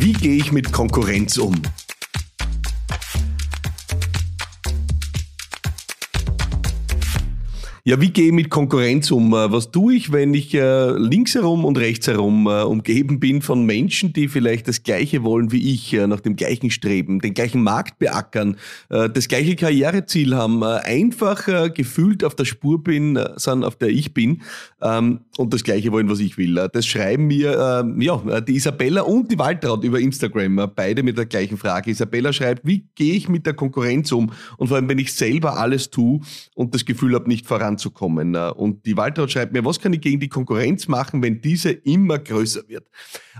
Wie gehe ich mit Konkurrenz um? Ja, wie gehe ich mit Konkurrenz um? Äh, was tue ich, wenn ich äh, links herum und rechts herum äh, umgeben bin von Menschen, die vielleicht das Gleiche wollen wie ich, nach dem gleichen Streben, den gleichen Markt beackern, das gleiche Karriereziel haben, einfach gefühlt auf der Spur bin, sind, auf der ich bin ähm, und das Gleiche wollen, was ich will. Das schreiben mir ähm, ja die Isabella und die Waltraud über Instagram, beide mit der gleichen Frage. Isabella schreibt, wie gehe ich mit der Konkurrenz um? Und vor allem, wenn ich selber alles tue und das Gefühl habe, nicht voran voranzukommen. Äh, und die Waltraud schreibt mir, was kann ich gegen die Konkurrenz machen, wenn diese immer größer wird?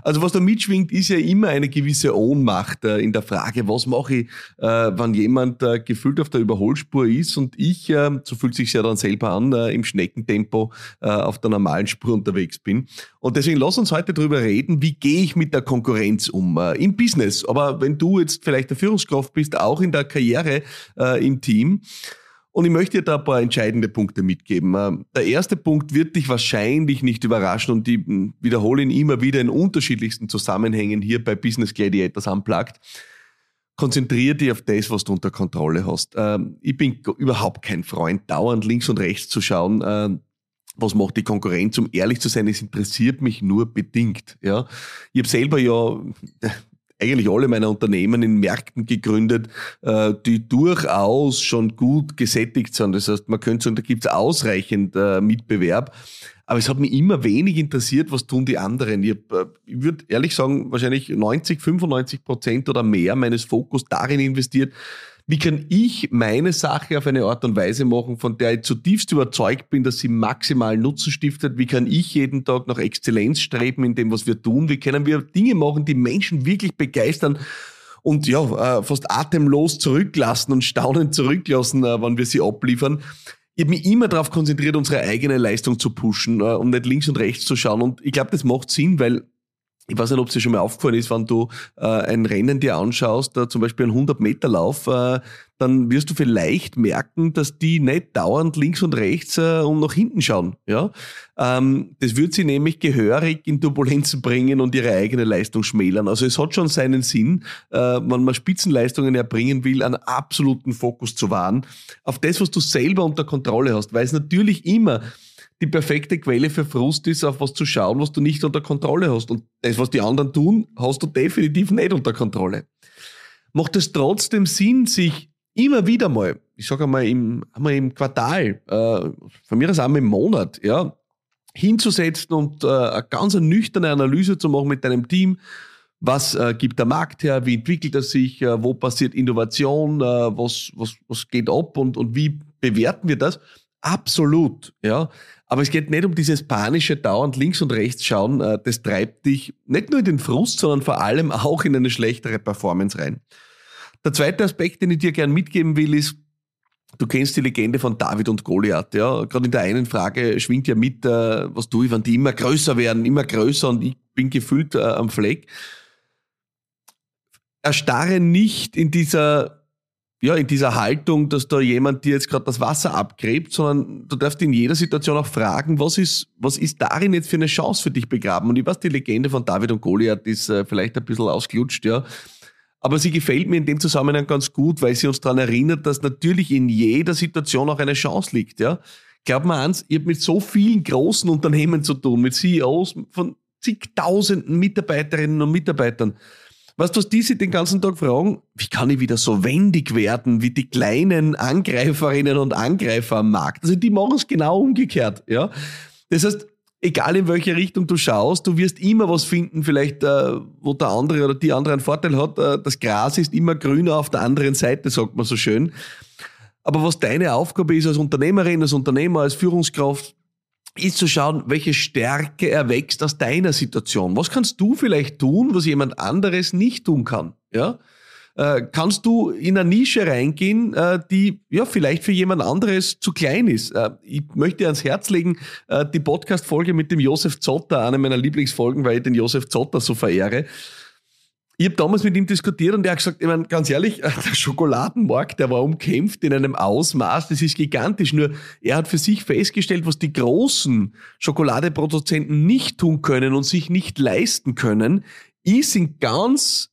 Also was da mitschwingt, ist ja immer eine gewisse Ohnmacht äh, in der Frage, was mache ich, äh, wenn jemand gefühlt auf der Überholspur ist und ich, so fühlt sich ja dann selber an, im Schneckentempo auf der normalen Spur unterwegs bin. Und deswegen lass uns heute darüber reden, wie gehe ich mit der Konkurrenz um im Business. Aber wenn du jetzt vielleicht der Führungskraft bist, auch in der Karriere im Team, und ich möchte dir da ein paar entscheidende Punkte mitgeben. Ähm, der erste Punkt wird dich wahrscheinlich nicht überraschen und ich hm, wiederhole ihn immer wieder in unterschiedlichsten Zusammenhängen hier bei Business Gladiators Unplugged. Konzentriere dich auf das, was du unter Kontrolle hast. Ähm, ich bin überhaupt kein Freund, dauernd links und rechts zu schauen. Ähm, was macht die Konkurrenz? Um ehrlich zu sein, es interessiert mich nur bedingt. Ich habe selber ja eigentlich alle meine Unternehmen in Märkten gegründet, äh, die durchaus schon gut gesättigt sind. Das heißt, man könnte sagen, da gibt es ausreichend äh, Mitbewerb. Aber es hat mich immer wenig interessiert, was tun die anderen. Ich, äh, ich würde ehrlich sagen, wahrscheinlich 90, 95 Prozent oder mehr meines Fokus darin investiert, wie kann ich meine Sache auf eine Art und Weise machen, von der ich zutiefst überzeugt bin, dass sie maximal Nutzen stiftet? Wie kann ich jeden Tag nach Exzellenz streben in dem, was wir tun? Wie können wir Dinge machen, die Menschen wirklich begeistern? Und ja, äh, fast atemlos zurücklassen und staunend zurücklassen, äh, wenn wir sie abliefern. Ich habe mich immer darauf konzentriert, unsere eigene Leistung zu pushen äh, und nicht links und rechts zu schauen. Und ich glaube, das macht Sinn, weil ich weiß nicht, ob es dir schon mal aufgefallen ist, wenn du äh, ein Rennen dir anschaust, äh, zum Beispiel einen 100-Meter-Lauf, äh, dann wirst du vielleicht merken, dass die nicht dauernd links und rechts äh, und nach hinten schauen. Ja? Ähm, das wird sie nämlich gehörig in Turbulenzen bringen und ihre eigene Leistung schmälern. Also es hat schon seinen Sinn, äh, wenn man Spitzenleistungen erbringen will, einen absoluten Fokus zu wahren auf das, was du selber unter Kontrolle hast, weil es natürlich immer die perfekte Quelle für Frust ist, auf was zu schauen, was du nicht unter Kontrolle hast. Und das, was die anderen tun, hast du definitiv nicht unter Kontrolle. Macht es trotzdem Sinn, sich immer wieder mal, ich sage einmal im, einmal im Quartal, äh, von mir aus einmal im Monat, ja, hinzusetzen und äh, eine ganz nüchterne Analyse zu machen mit deinem Team. Was äh, gibt der Markt her? Wie entwickelt er sich? Äh, wo passiert Innovation? Äh, was, was, was geht ab? Und, und wie bewerten wir das? Absolut, ja. Aber es geht nicht um dieses panische dauernd links und rechts schauen. Äh, das treibt dich nicht nur in den Frust, sondern vor allem auch in eine schlechtere Performance rein. Der zweite Aspekt, den ich dir gern mitgeben will, ist, du kennst die Legende von David und Goliath. Ja, gerade in der einen Frage schwingt ja mit, äh, was tue ich, wenn die immer größer werden, immer größer und ich bin gefüllt äh, am Fleck. Erstarre nicht in dieser ja, in dieser Haltung, dass da jemand dir jetzt gerade das Wasser abgräbt, sondern du darfst in jeder Situation auch fragen, was ist, was ist darin jetzt für eine Chance für dich begraben? Und ich weiß, die Legende von David und Goliath ist äh, vielleicht ein bisschen ausgelutscht, ja. Aber sie gefällt mir in dem Zusammenhang ganz gut, weil sie uns daran erinnert, dass natürlich in jeder Situation auch eine Chance liegt, ja. Glaub mir eins, ich habe mit so vielen großen Unternehmen zu tun, mit CEOs von zigtausenden Mitarbeiterinnen und Mitarbeitern. Weißt du, was die sich den ganzen Tag fragen? Wie kann ich wieder so wendig werden wie die kleinen Angreiferinnen und Angreifer am Markt? Also die machen es genau umgekehrt, ja. Das heißt, egal in welche Richtung du schaust, du wirst immer was finden, vielleicht, äh, wo der andere oder die andere einen Vorteil hat. Äh, das Gras ist immer grüner auf der anderen Seite, sagt man so schön. Aber was deine Aufgabe ist als Unternehmerin, als Unternehmer, als Führungskraft, ist zu schauen, welche Stärke erwächst aus deiner Situation. Was kannst du vielleicht tun, was jemand anderes nicht tun kann? Ja? Äh, kannst du in eine Nische reingehen, äh, die ja vielleicht für jemand anderes zu klein ist? Äh, ich möchte dir ans Herz legen, äh, die Podcast-Folge mit dem Josef Zotter, eine meiner Lieblingsfolgen, weil ich den Josef Zotter so verehre. Ich habe damals mit ihm diskutiert und er hat gesagt, ich meine, ganz ehrlich, der Schokoladenmarkt, der war umkämpft in einem Ausmaß, das ist gigantisch. Nur er hat für sich festgestellt, was die großen Schokoladeproduzenten nicht tun können und sich nicht leisten können, ist in ganz,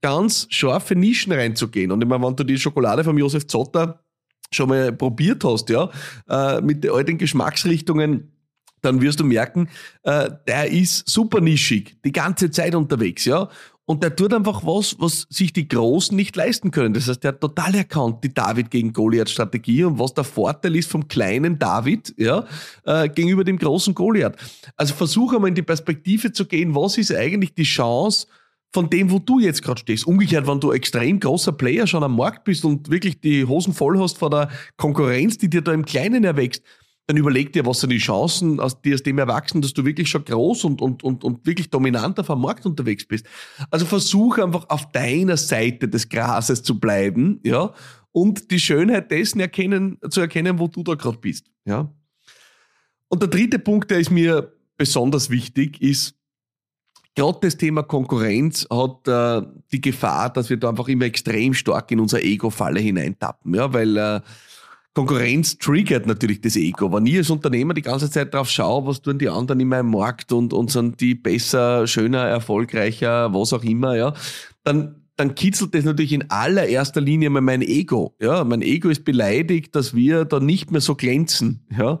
ganz scharfe Nischen reinzugehen. Und ich meine, wenn du die Schokolade von Josef Zotter schon mal probiert hast, ja, äh, mit all den Geschmacksrichtungen, dann wirst du merken, äh, der ist super nischig, die ganze Zeit unterwegs, ja. Und der tut einfach was, was sich die Großen nicht leisten können. Das heißt, der hat total erkannt die David gegen Goliath-Strategie und was der Vorteil ist vom kleinen David ja, äh, gegenüber dem großen Goliath. Also versuche einmal in die Perspektive zu gehen, was ist eigentlich die Chance von dem, wo du jetzt gerade stehst. Umgekehrt, wenn du extrem großer Player schon am Markt bist und wirklich die Hosen voll hast vor der Konkurrenz, die dir da im Kleinen erwächst, dann überleg dir, was sind die Chancen, die aus dem erwachsen, dass du wirklich schon groß und, und, und, und wirklich dominant auf dem Markt unterwegs bist. Also versuch einfach auf deiner Seite des Grases zu bleiben, ja, und die Schönheit dessen erkennen, zu erkennen, wo du da gerade bist, ja. Und der dritte Punkt, der ist mir besonders wichtig, ist, gerade das Thema Konkurrenz hat äh, die Gefahr, dass wir da einfach immer extrem stark in unser Ego-Falle hineintappen, ja, weil äh, Konkurrenz triggert natürlich das Ego. Wenn ich als Unternehmer die ganze Zeit drauf schaue, was tun die anderen in meinem Markt und, und sind die besser, schöner, erfolgreicher, was auch immer, ja, dann, dann kitzelt das natürlich in allererster Linie mal mein Ego. Ja, mein Ego ist beleidigt, dass wir da nicht mehr so glänzen. Ja.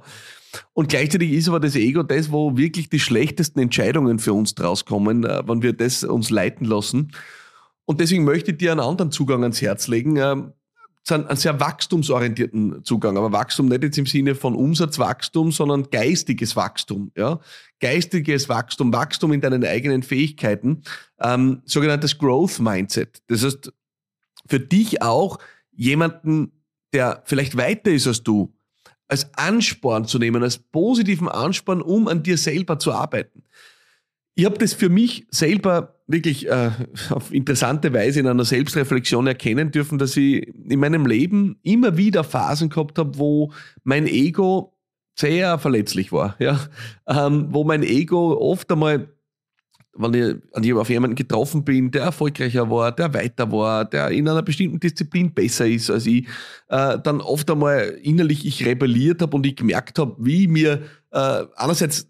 Und gleichzeitig ist aber das Ego das, wo wirklich die schlechtesten Entscheidungen für uns draus kommen, äh, wenn wir das uns leiten lassen. Und deswegen möchte ich dir einen anderen Zugang ans Herz legen. Ähm, einen sehr wachstumsorientierten Zugang, aber Wachstum nicht jetzt im Sinne von Umsatzwachstum, sondern geistiges Wachstum, ja, geistiges Wachstum, Wachstum in deinen eigenen Fähigkeiten, ähm, sogenanntes Growth Mindset. Das heißt, für dich auch jemanden, der vielleicht weiter ist als du, als Ansporn zu nehmen, als positiven Ansporn, um an dir selber zu arbeiten ich habe das für mich selber wirklich äh, auf interessante Weise in einer Selbstreflexion erkennen dürfen, dass ich in meinem Leben immer wieder Phasen gehabt habe, wo mein Ego sehr verletzlich war, ja, ähm, wo mein Ego oft einmal wenn ich, auf jemanden getroffen bin, der erfolgreicher war, der weiter war, der in einer bestimmten Disziplin besser ist als ich, äh, dann oft einmal innerlich ich rebelliert habe und ich gemerkt habe, wie mir äh, einerseits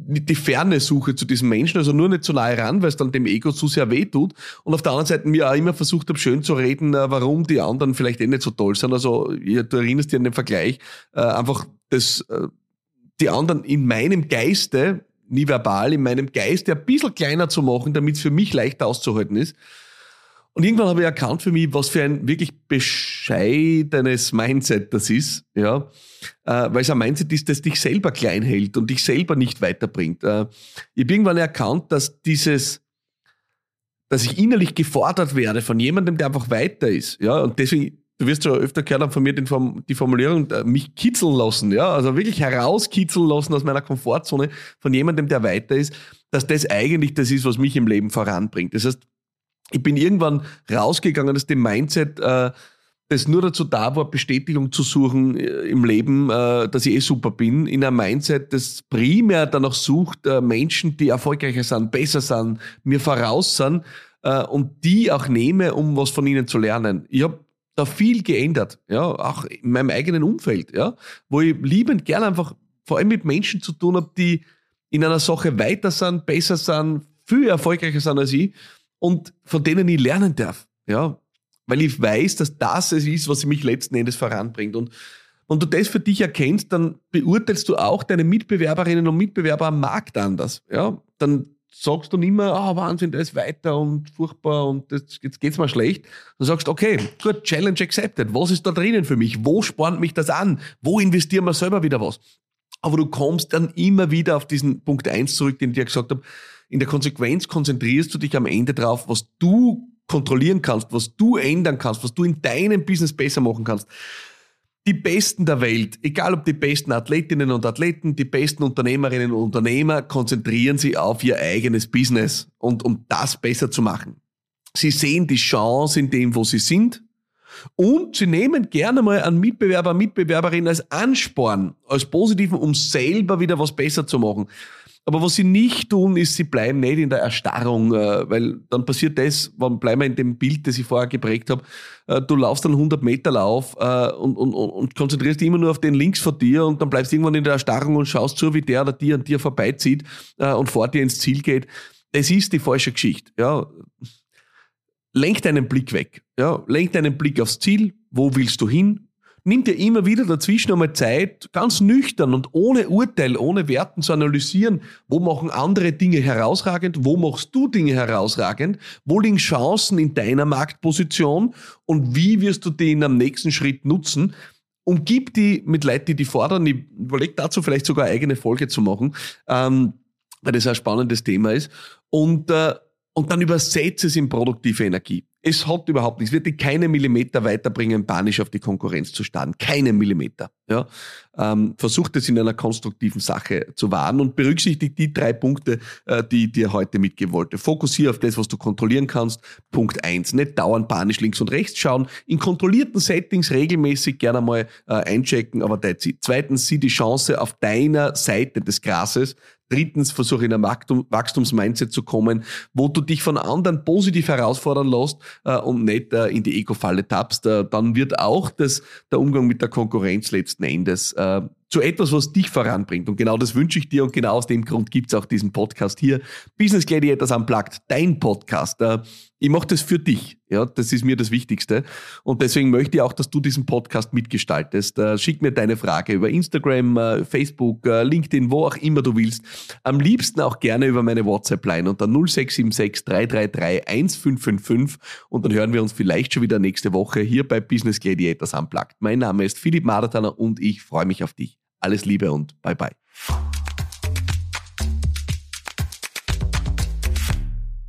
die Ferne suche zu diesem Menschen, also nur nicht zu nahe ran, weil es dann dem Ego zu sehr weh tut. Und auf der anderen Seite mir auch immer versucht habe, schön zu reden, äh, warum die anderen vielleicht eh nicht so toll sind. Also du erinnerst dich an den Vergleich, äh, einfach das, äh, die anderen in meinem Geiste, nie verbal, in meinem Geiste ein bisschen kleiner zu machen, damit es für mich leichter auszuhalten ist. Und irgendwann habe ich erkannt für mich, was für ein wirklich bescheidenes Mindset das ist, ja, äh, weil es ein Mindset ist, das dich selber klein hält und dich selber nicht weiterbringt. Äh, ich habe irgendwann erkannt, dass dieses, dass ich innerlich gefordert werde von jemandem, der einfach weiter ist, ja, und deswegen, du wirst ja öfter gehört haben von mir den, die Formulierung, äh, mich kitzeln lassen, ja, also wirklich herauskitzeln lassen aus meiner Komfortzone von jemandem, der weiter ist, dass das eigentlich das ist, was mich im Leben voranbringt. Das heißt, ich bin irgendwann rausgegangen aus dem Mindset, äh, das nur dazu da war, Bestätigung zu suchen äh, im Leben, äh, dass ich eh super bin, in einem Mindset, das primär danach sucht, äh, Menschen, die erfolgreicher sind, besser sind, mir voraus sind und die auch nehme, um was von ihnen zu lernen. Ich habe da viel geändert, ja, auch in meinem eigenen Umfeld, ja, wo ich liebend gern einfach vor allem mit Menschen zu tun habe, die in einer Sache weiter sind, besser sind, viel erfolgreicher sind als ich und von denen ich lernen darf. Ja, weil ich weiß, dass das es ist, was mich letzten Endes voranbringt. Und wenn du das für dich erkennst, dann beurteilst du auch deine Mitbewerberinnen und Mitbewerber am Markt anders. Ja, dann sagst du nicht mehr, ah, oh, Wahnsinn, der ist weiter und furchtbar und das, jetzt geht's mal schlecht. Du sagst, okay, gut, Challenge accepted. Was ist da drinnen für mich? Wo spornt mich das an? Wo investieren wir selber wieder was? Aber du kommst dann immer wieder auf diesen Punkt eins zurück, den ich dir gesagt habe in der Konsequenz konzentrierst du dich am Ende drauf, was du kontrollieren kannst, was du ändern kannst, was du in deinem Business besser machen kannst. Die Besten der Welt, egal ob die besten Athletinnen und Athleten, die besten Unternehmerinnen und Unternehmer, konzentrieren sich auf ihr eigenes Business und um das besser zu machen. Sie sehen die Chance in dem, wo sie sind und sie nehmen gerne mal einen Mitbewerber, Mitbewerberin als Ansporn, als positiven, um selber wieder was besser zu machen. Aber was sie nicht tun, ist, sie bleiben nicht in der Erstarrung, äh, weil dann passiert das, wann bleiben wir in dem Bild, das ich vorher geprägt habe, äh, du laufst dann 100 Meter Lauf äh, und, und, und konzentrierst dich immer nur auf den links vor dir und dann bleibst du irgendwann in der Erstarrung und schaust zu, wie der oder die an dir vorbeizieht und vor dir ins Ziel geht. Das ist die falsche Geschichte. Ja. Lenk deinen Blick weg. Ja. Lenk deinen Blick aufs Ziel. Wo willst du hin? Nimm dir immer wieder dazwischen einmal Zeit, ganz nüchtern und ohne Urteil, ohne Werten zu analysieren, wo machen andere Dinge herausragend, wo machst du Dinge herausragend, wo liegen Chancen in deiner Marktposition und wie wirst du den am nächsten Schritt nutzen umgib die mit Leuten, die die fordern. Ich überlege dazu vielleicht sogar eine eigene Folge zu machen, ähm, weil das ein spannendes Thema ist. Und, äh, und dann übersetze es in produktive Energie. Es hat überhaupt nichts. Wird dich keine Millimeter weiterbringen, panisch auf die Konkurrenz zu starten. Keine Millimeter. Ja? Ähm, versucht es in einer konstruktiven Sache zu wahren und berücksichtigt die drei Punkte, äh, die ich dir heute mitgeben wollte. Fokussiere auf das, was du kontrollieren kannst. Punkt eins. Nicht dauernd panisch links und rechts schauen. In kontrollierten Settings regelmäßig gerne mal äh, einchecken, aber. Zweitens, sieh die Chance auf deiner Seite des Grases. Drittens, versuche in ein Wachstumsmindset zu kommen, wo du dich von anderen positiv herausfordern lässt äh, und nicht äh, in die Ego-Falle tappst. Äh, dann wird auch das, der Umgang mit der Konkurrenz letzten Endes äh, zu etwas, was dich voranbringt. Und genau das wünsche ich dir und genau aus dem Grund gibt es auch diesen Podcast hier. Business Gladiators Unplugged, dein Podcast. Äh, ich mache das für dich. Ja, das ist mir das Wichtigste. Und deswegen möchte ich auch, dass du diesen Podcast mitgestaltest. Äh, schick mir deine Frage über Instagram, äh, Facebook, LinkedIn, wo auch immer du willst. Am liebsten auch gerne über meine WhatsApp-Line unter 0676 333 1555. Und dann hören wir uns vielleicht schon wieder nächste Woche hier bei Business Gladiators Unplugged. Mein Name ist Philipp Madertaner und ich freue mich auf dich. Alles Liebe und bye bye.